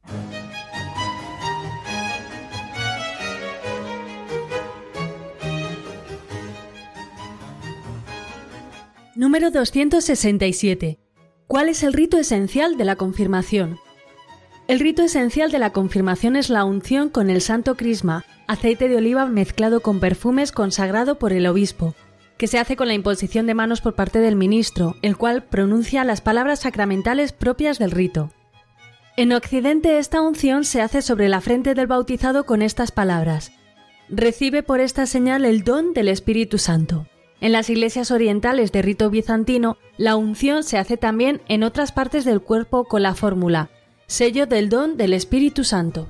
D: Número 267. ¿Cuál es el rito esencial de la confirmación? El rito esencial de la confirmación es la unción con el santo crisma, aceite de oliva mezclado con perfumes consagrado por el obispo, que se hace con la imposición de manos por parte del ministro, el cual pronuncia las palabras sacramentales propias del rito. En Occidente esta unción se hace sobre la frente del bautizado con estas palabras. Recibe por esta señal el don del Espíritu Santo. En las iglesias orientales de rito bizantino, la unción se hace también en otras partes del cuerpo con la fórmula, sello del don del Espíritu Santo.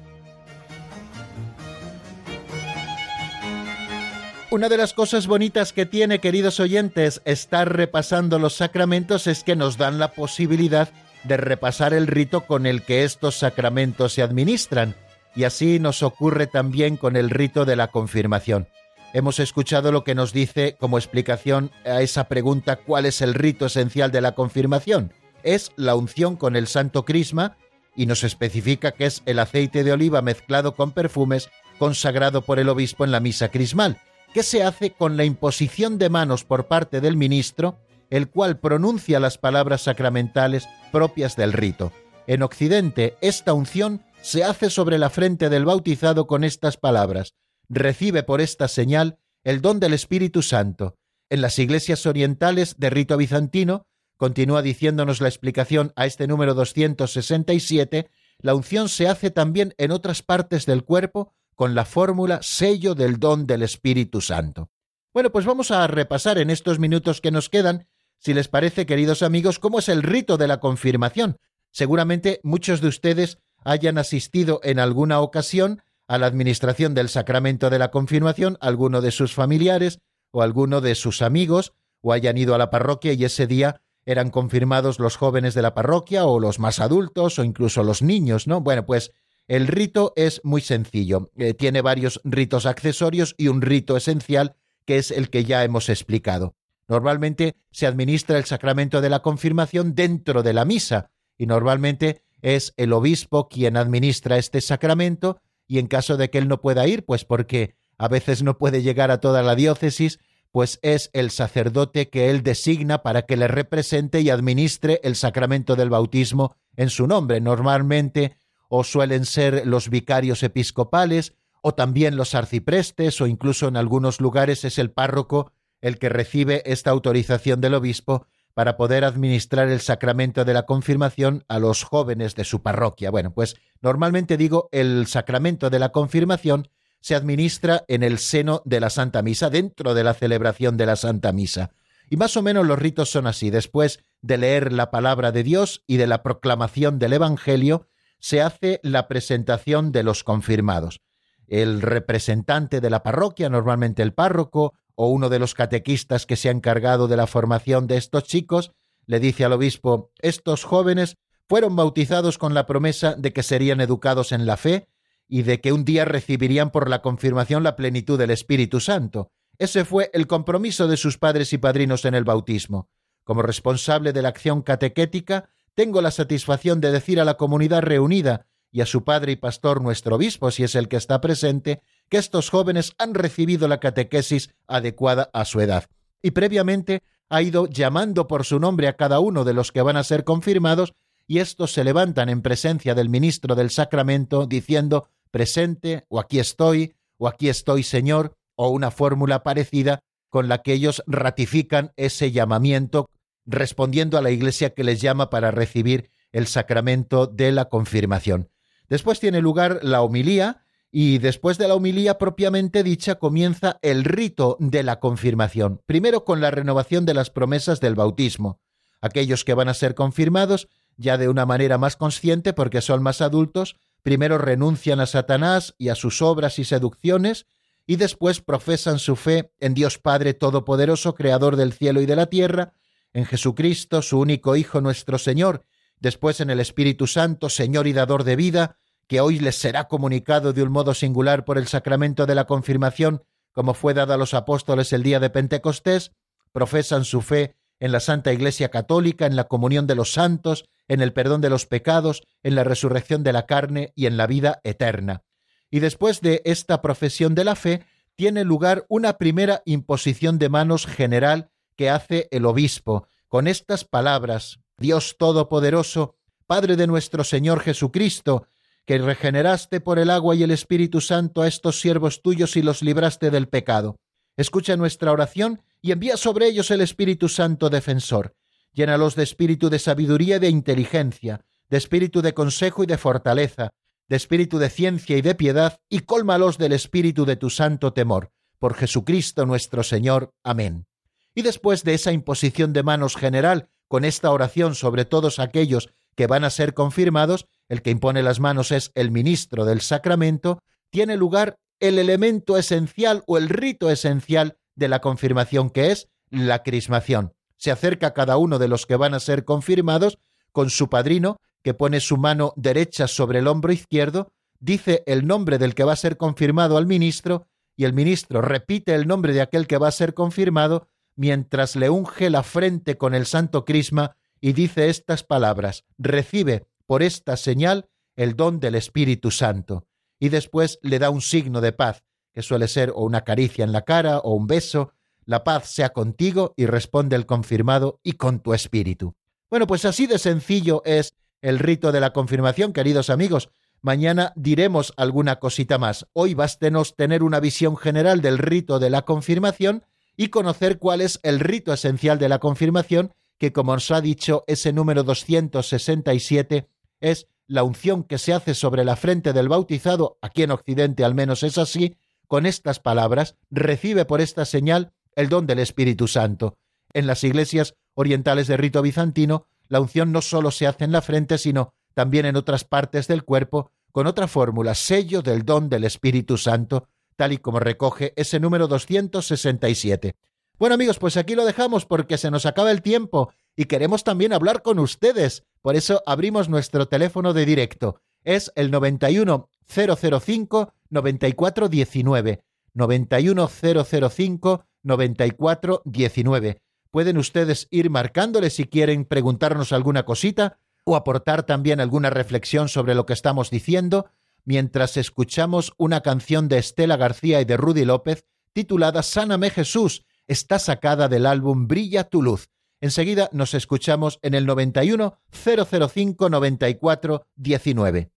A: Una de las cosas bonitas que tiene, queridos oyentes, estar repasando los sacramentos es que nos dan la posibilidad de repasar el rito con el que estos sacramentos se administran, y así nos ocurre también con el rito de la confirmación. Hemos escuchado lo que nos dice como explicación a esa pregunta ¿cuál es el rito esencial de la confirmación? Es la unción con el santo crisma y nos especifica que es el aceite de oliva mezclado con perfumes consagrado por el obispo en la misa crismal, que se hace con la imposición de manos por parte del ministro el cual pronuncia las palabras sacramentales propias del rito. En Occidente, esta unción se hace sobre la frente del bautizado con estas palabras. Recibe por esta señal el don del Espíritu Santo. En las iglesias orientales de rito bizantino, continúa diciéndonos la explicación a este número 267, la unción se hace también en otras partes del cuerpo con la fórmula sello del don del Espíritu Santo. Bueno, pues vamos a repasar en estos minutos que nos quedan si les parece, queridos amigos, cómo es el rito de la confirmación. Seguramente muchos de ustedes hayan asistido en alguna ocasión a la administración del sacramento de la confirmación, alguno de sus familiares o alguno de sus amigos, o hayan ido a la parroquia y ese día eran confirmados los jóvenes de la parroquia o los más adultos o incluso los niños, ¿no? Bueno, pues el rito es muy sencillo. Eh, tiene varios ritos accesorios y un rito esencial que es el que ya hemos explicado. Normalmente se administra el sacramento de la confirmación dentro de la misa y normalmente es el obispo quien administra este sacramento y en caso de que él no pueda ir, pues porque a veces no puede llegar a toda la diócesis, pues es el sacerdote que él designa para que le represente y administre el sacramento del bautismo en su nombre. Normalmente o suelen ser los vicarios episcopales o también los arciprestes o incluso en algunos lugares es el párroco el que recibe esta autorización del obispo para poder administrar el sacramento de la confirmación a los jóvenes de su parroquia. Bueno, pues normalmente digo, el sacramento de la confirmación se administra en el seno de la Santa Misa, dentro de la celebración de la Santa Misa. Y más o menos los ritos son así. Después de leer la palabra de Dios y de la proclamación del Evangelio, se hace la presentación de los confirmados. El representante de la parroquia, normalmente el párroco, o uno de los catequistas que se ha encargado de la formación de estos chicos, le dice al obispo, estos jóvenes fueron bautizados con la promesa de que serían educados en la fe y de que un día recibirían por la confirmación la plenitud del Espíritu Santo. Ese fue el compromiso de sus padres y padrinos en el bautismo. Como responsable de la acción catequética, tengo la satisfacción de decir a la comunidad reunida y a su padre y pastor nuestro obispo, si es el que está presente, que estos jóvenes han recibido la catequesis adecuada a su edad. Y previamente ha ido llamando por su nombre a cada uno de los que van a ser confirmados y estos se levantan en presencia del ministro del sacramento diciendo presente o aquí estoy o aquí estoy Señor o una fórmula parecida con la que ellos ratifican ese llamamiento respondiendo a la iglesia que les llama para recibir el sacramento de la confirmación. Después tiene lugar la homilía y después de la homilía propiamente dicha comienza el rito de la confirmación, primero con la renovación de las promesas del bautismo. Aquellos que van a ser confirmados, ya de una manera más consciente porque son más adultos, primero renuncian a Satanás y a sus obras y seducciones, y después profesan su fe en Dios Padre Todopoderoso, Creador del cielo y de la tierra, en Jesucristo, su único Hijo nuestro Señor, después en el Espíritu Santo, Señor y Dador de vida, que hoy les será comunicado de un modo singular por el sacramento de la confirmación, como fue dado a los apóstoles el día de Pentecostés, profesan su fe en la Santa Iglesia Católica, en la comunión de los santos, en el perdón de los pecados, en la resurrección de la carne y en la vida eterna. Y después de esta profesión de la fe, tiene lugar una primera imposición de manos general que hace el obispo, con estas palabras, Dios Todopoderoso, Padre de nuestro Señor Jesucristo, que regeneraste por el agua y el Espíritu Santo a estos siervos tuyos y los libraste del pecado. Escucha nuestra oración y envía sobre ellos el Espíritu Santo defensor. Llénalos de espíritu de sabiduría y de inteligencia, de espíritu de consejo y de fortaleza, de espíritu de ciencia y de piedad, y cólmalos del espíritu de tu santo temor. Por Jesucristo nuestro Señor. Amén. Y después de esa imposición de manos general, con esta oración sobre todos aquellos que van a ser confirmados, el que impone las manos es el ministro del sacramento, tiene lugar el elemento esencial o el rito esencial de la confirmación, que es la crismación. Se acerca cada uno de los que van a ser confirmados con su padrino, que pone su mano derecha sobre el hombro izquierdo, dice el nombre del que va a ser confirmado al ministro, y el ministro repite el nombre de aquel que va a ser confirmado, mientras le unge la frente con el santo crisma y dice estas palabras, recibe por esta señal el don del Espíritu Santo, y después le da un signo de paz, que suele ser o una caricia en la cara o un beso, la paz sea contigo y responde el confirmado y con tu espíritu. Bueno, pues así de sencillo es el rito de la confirmación, queridos amigos. Mañana diremos alguna cosita más. Hoy bástenos tener una visión general del rito de la confirmación y conocer cuál es el rito esencial de la confirmación, que como os ha dicho ese número 267 es la unción que se hace sobre la frente del bautizado, aquí en Occidente al menos es así, con estas palabras, recibe por esta señal el don del Espíritu Santo. En las iglesias orientales de rito bizantino, la unción no solo se hace en la frente, sino también en otras partes del cuerpo, con otra fórmula, sello del don del Espíritu Santo, tal y como recoge ese número 267. Bueno amigos, pues aquí lo dejamos porque se nos acaba el tiempo y queremos también hablar con ustedes. Por eso abrimos nuestro teléfono de directo. Es el 91 005 9419. 91005 9419. Pueden ustedes ir marcándole si quieren preguntarnos alguna cosita o aportar también alguna reflexión sobre lo que estamos diciendo mientras escuchamos una canción de Estela García y de Rudy López titulada Sáname Jesús. Está sacada del álbum Brilla tu luz. Enseguida nos escuchamos en el 91 005 94 19.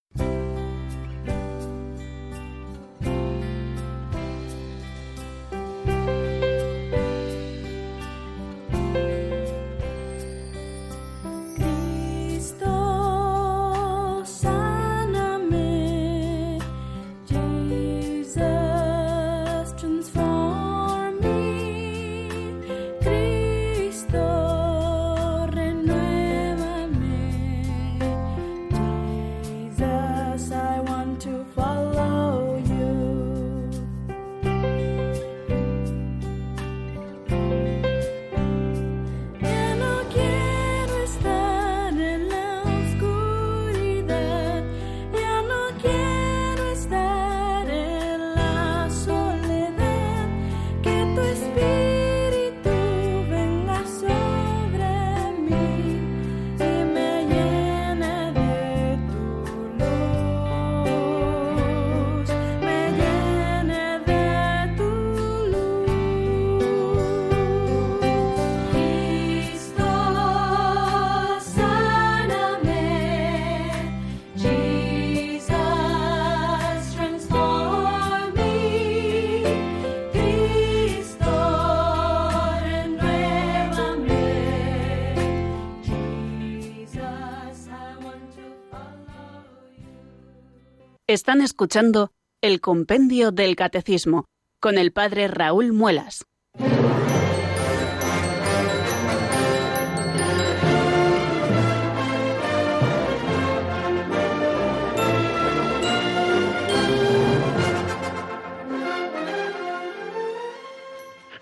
E: Están escuchando el Compendio del Catecismo con el Padre Raúl Muelas.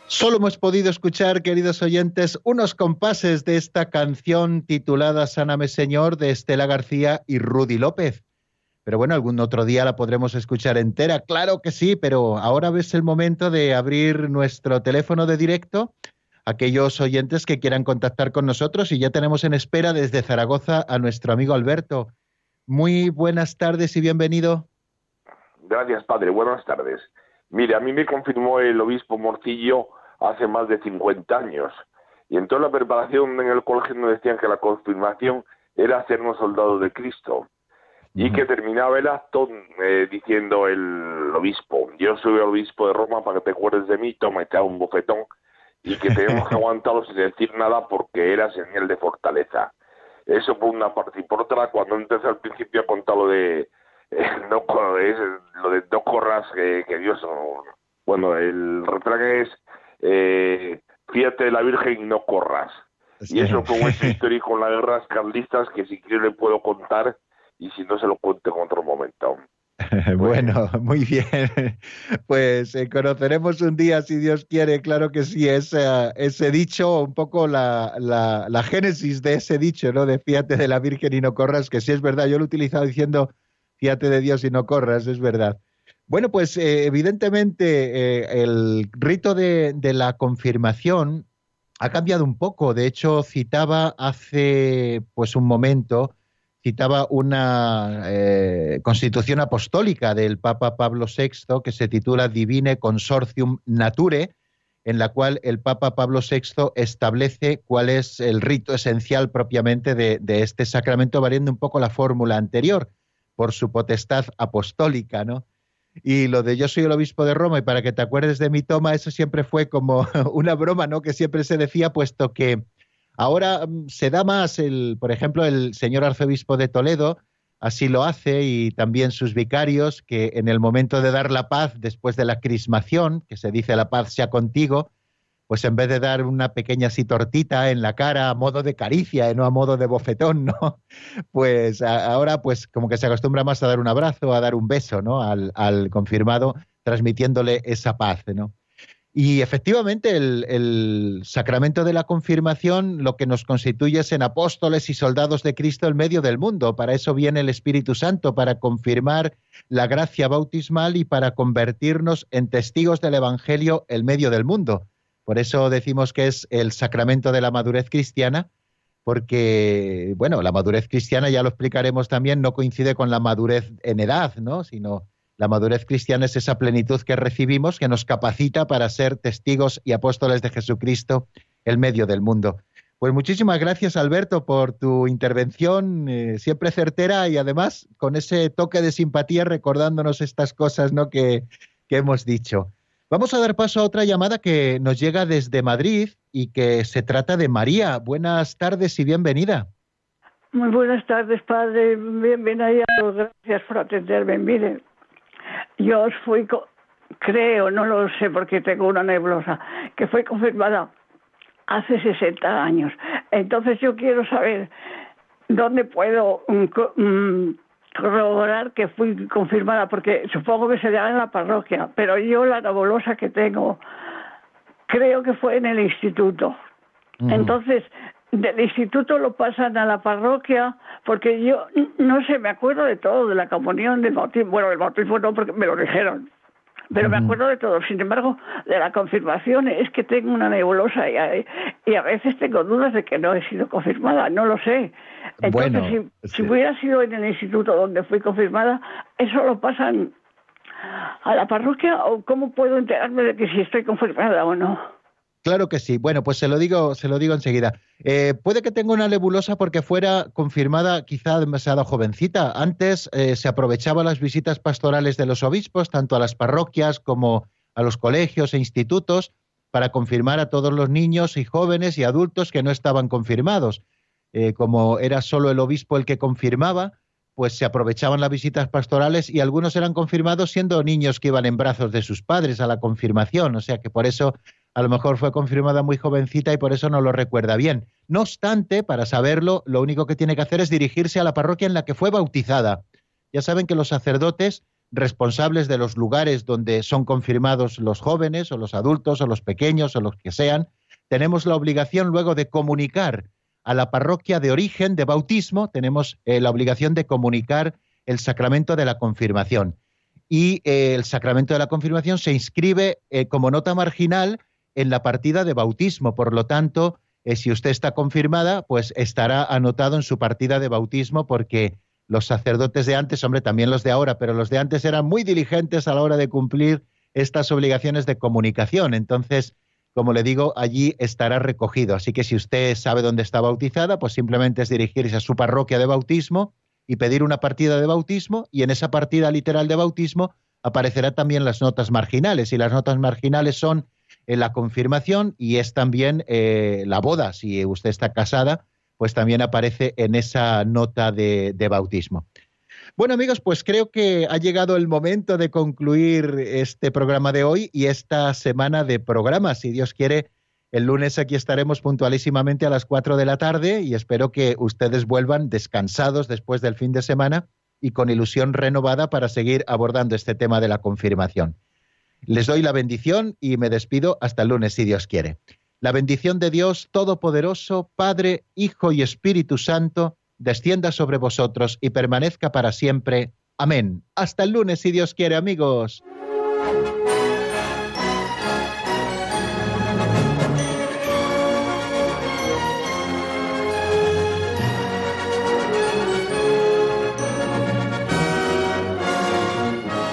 A: Solo hemos podido escuchar, queridos oyentes, unos compases de esta canción titulada Sáname Señor de Estela García y Rudy López. Pero bueno, algún otro día la podremos escuchar entera, claro que sí, pero ahora ves el momento de abrir nuestro teléfono de directo aquellos oyentes que quieran contactar con nosotros y ya tenemos en espera desde Zaragoza a nuestro amigo Alberto. Muy buenas tardes y bienvenido.
F: Gracias, padre. Buenas tardes. Mire, a mí me confirmó el obispo Morcillo hace más de 50 años Y en toda la preparación en el colegio nos decían que la confirmación era hacernos soldados de Cristo. Y que terminaba el acto eh, diciendo el obispo, yo soy el obispo de Roma para que te acuerdes de mí, toma y te hago un bofetón, y que tenemos que aguantarlo sin decir nada porque era señal de fortaleza. Eso por una parte. Y por otra, cuando antes al principio ha contado lo de eh, no es lo de no corras que, que Dios no- bueno el refrán es eh, fíjate de la Virgen y no corras y eso fue un hecho histórico con las guerras carlistas que si quiere le puedo contar y si no se lo cuento en otro momento
A: Bueno, muy bien. Pues eh, conoceremos un día, si Dios quiere, claro que sí, ese, ese dicho, un poco la, la, la génesis de ese dicho, ¿no? De fíate de la Virgen y no corras, que sí es verdad, yo lo he utilizado diciendo fíate de Dios y no corras, es verdad. Bueno, pues eh, evidentemente eh, el rito de, de la confirmación ha cambiado un poco. De hecho, citaba hace pues un momento citaba una eh, constitución apostólica del Papa Pablo VI que se titula Divine Consortium Nature, en la cual el Papa Pablo VI establece cuál es el rito esencial propiamente de, de este sacramento, variando un poco la fórmula anterior por su potestad apostólica, ¿no? Y lo de yo soy el obispo de Roma y para que te acuerdes de mi toma, eso siempre fue como una broma, ¿no? Que siempre se decía, puesto que Ahora mm, se da más, el, por ejemplo, el señor arzobispo de Toledo así lo hace y también sus vicarios, que en el momento de dar la paz después de la crismación, que se dice la paz sea contigo, pues en vez de dar una pequeña así tortita en la cara a modo de caricia y no a modo de bofetón, ¿no? Pues ahora pues como que se acostumbra más a dar un abrazo, a dar un beso, ¿no? Al, al confirmado, transmitiéndole esa paz, ¿no? Y efectivamente el, sacramento de la confirmación lo que nos constituye es en apóstoles y soldados de Cristo en medio del mundo. Para eso viene el Espíritu Santo, para confirmar la gracia bautismal y para convertirnos en testigos del Evangelio en medio del mundo. Por eso decimos que es el sacramento de la madurez cristiana, porque, bueno, la madurez cristiana, ya lo explicaremos también, no coincide con la madurez en edad, ¿no? Sino la madurez cristiana es esa plenitud que recibimos que nos capacita para ser testigos y apóstoles de Jesucristo en medio del mundo. Pues muchísimas gracias, Alberto, por tu intervención, eh, siempre certera y además con ese toque de simpatía recordándonos estas cosas ¿no? que, que hemos dicho. Vamos a dar paso a otra llamada que nos llega desde Madrid y que se trata de María. Buenas tardes y bienvenida.
G: Muy buenas tardes, padre. Bienvenida. Gracias por atenderme. Mire, yo fui, co- creo, no lo sé porque tengo una nebulosa, que fue confirmada hace 60 años. Entonces yo quiero saber dónde puedo mm, mm, corroborar que fui confirmada, porque supongo que será en la parroquia, pero yo la nebulosa que tengo, creo que fue en el instituto. Entonces, del instituto lo pasan a la parroquia, porque yo no sé, me acuerdo de todo, de la comunión, del bautismo. Bueno, el bautismo no, porque me lo dijeron. Pero me acuerdo de todo. Sin embargo, de la confirmación es que tengo una nebulosa y a, y a veces tengo dudas de que no he sido confirmada. No lo sé. Entonces,
A: Bueno,
G: si,
A: sí.
G: si hubiera sido en el instituto donde fui confirmada, ¿eso lo pasan a la parroquia o cómo puedo enterarme de que si estoy confirmada o no?
A: Claro que sí. Bueno, pues se lo digo, se lo digo enseguida. Eh, puede que tenga una nebulosa porque fuera confirmada quizá demasiado jovencita. Antes eh, se aprovechaba las visitas pastorales de los obispos, tanto a las parroquias como a los colegios e institutos, para confirmar a todos los niños y jóvenes y adultos que no estaban confirmados. Eh, como era solo el obispo el que confirmaba, pues se aprovechaban las visitas pastorales y algunos eran confirmados siendo niños que iban en brazos de sus padres a la confirmación. O sea que por eso a lo mejor fue confirmada muy jovencita y por eso no lo recuerda bien. No obstante, para saberlo, lo único que tiene que hacer es dirigirse a la parroquia en la que fue bautizada. Ya saben que los sacerdotes responsables de los lugares donde son confirmados los jóvenes o los adultos o los pequeños o los que sean, tenemos la obligación luego de comunicar a la parroquia de origen de bautismo, tenemos eh, la obligación de comunicar el sacramento de la confirmación. Y eh, el sacramento de la confirmación se inscribe eh, como nota marginal en la partida de bautismo. Por lo tanto, eh, si usted está confirmada, pues estará anotado en su partida de bautismo porque los sacerdotes de antes, hombre, también los de ahora, pero los de antes eran muy diligentes a la hora de cumplir estas obligaciones de comunicación. Entonces, como le digo, allí estará recogido. Así que si usted sabe dónde está bautizada, pues simplemente es dirigirse a su parroquia de bautismo y pedir una partida de bautismo y en esa partida literal de bautismo aparecerá también las notas marginales y las notas marginales son eh, la confirmación y es también eh, la boda. Si usted está casada, pues también aparece en esa nota de, de bautismo. Bueno amigos, pues creo que ha llegado el momento de concluir este programa de hoy y esta semana de programas. Si Dios quiere, el lunes aquí estaremos puntualísimamente a las 4 de la tarde y espero que ustedes vuelvan descansados después del fin de semana y con ilusión renovada para seguir abordando este tema de la confirmación. Les doy la bendición y me despido hasta el lunes si Dios quiere. La bendición de Dios Todopoderoso, Padre, Hijo y Espíritu Santo, descienda sobre vosotros y permanezca para siempre. Amén. Hasta el lunes si Dios quiere, amigos.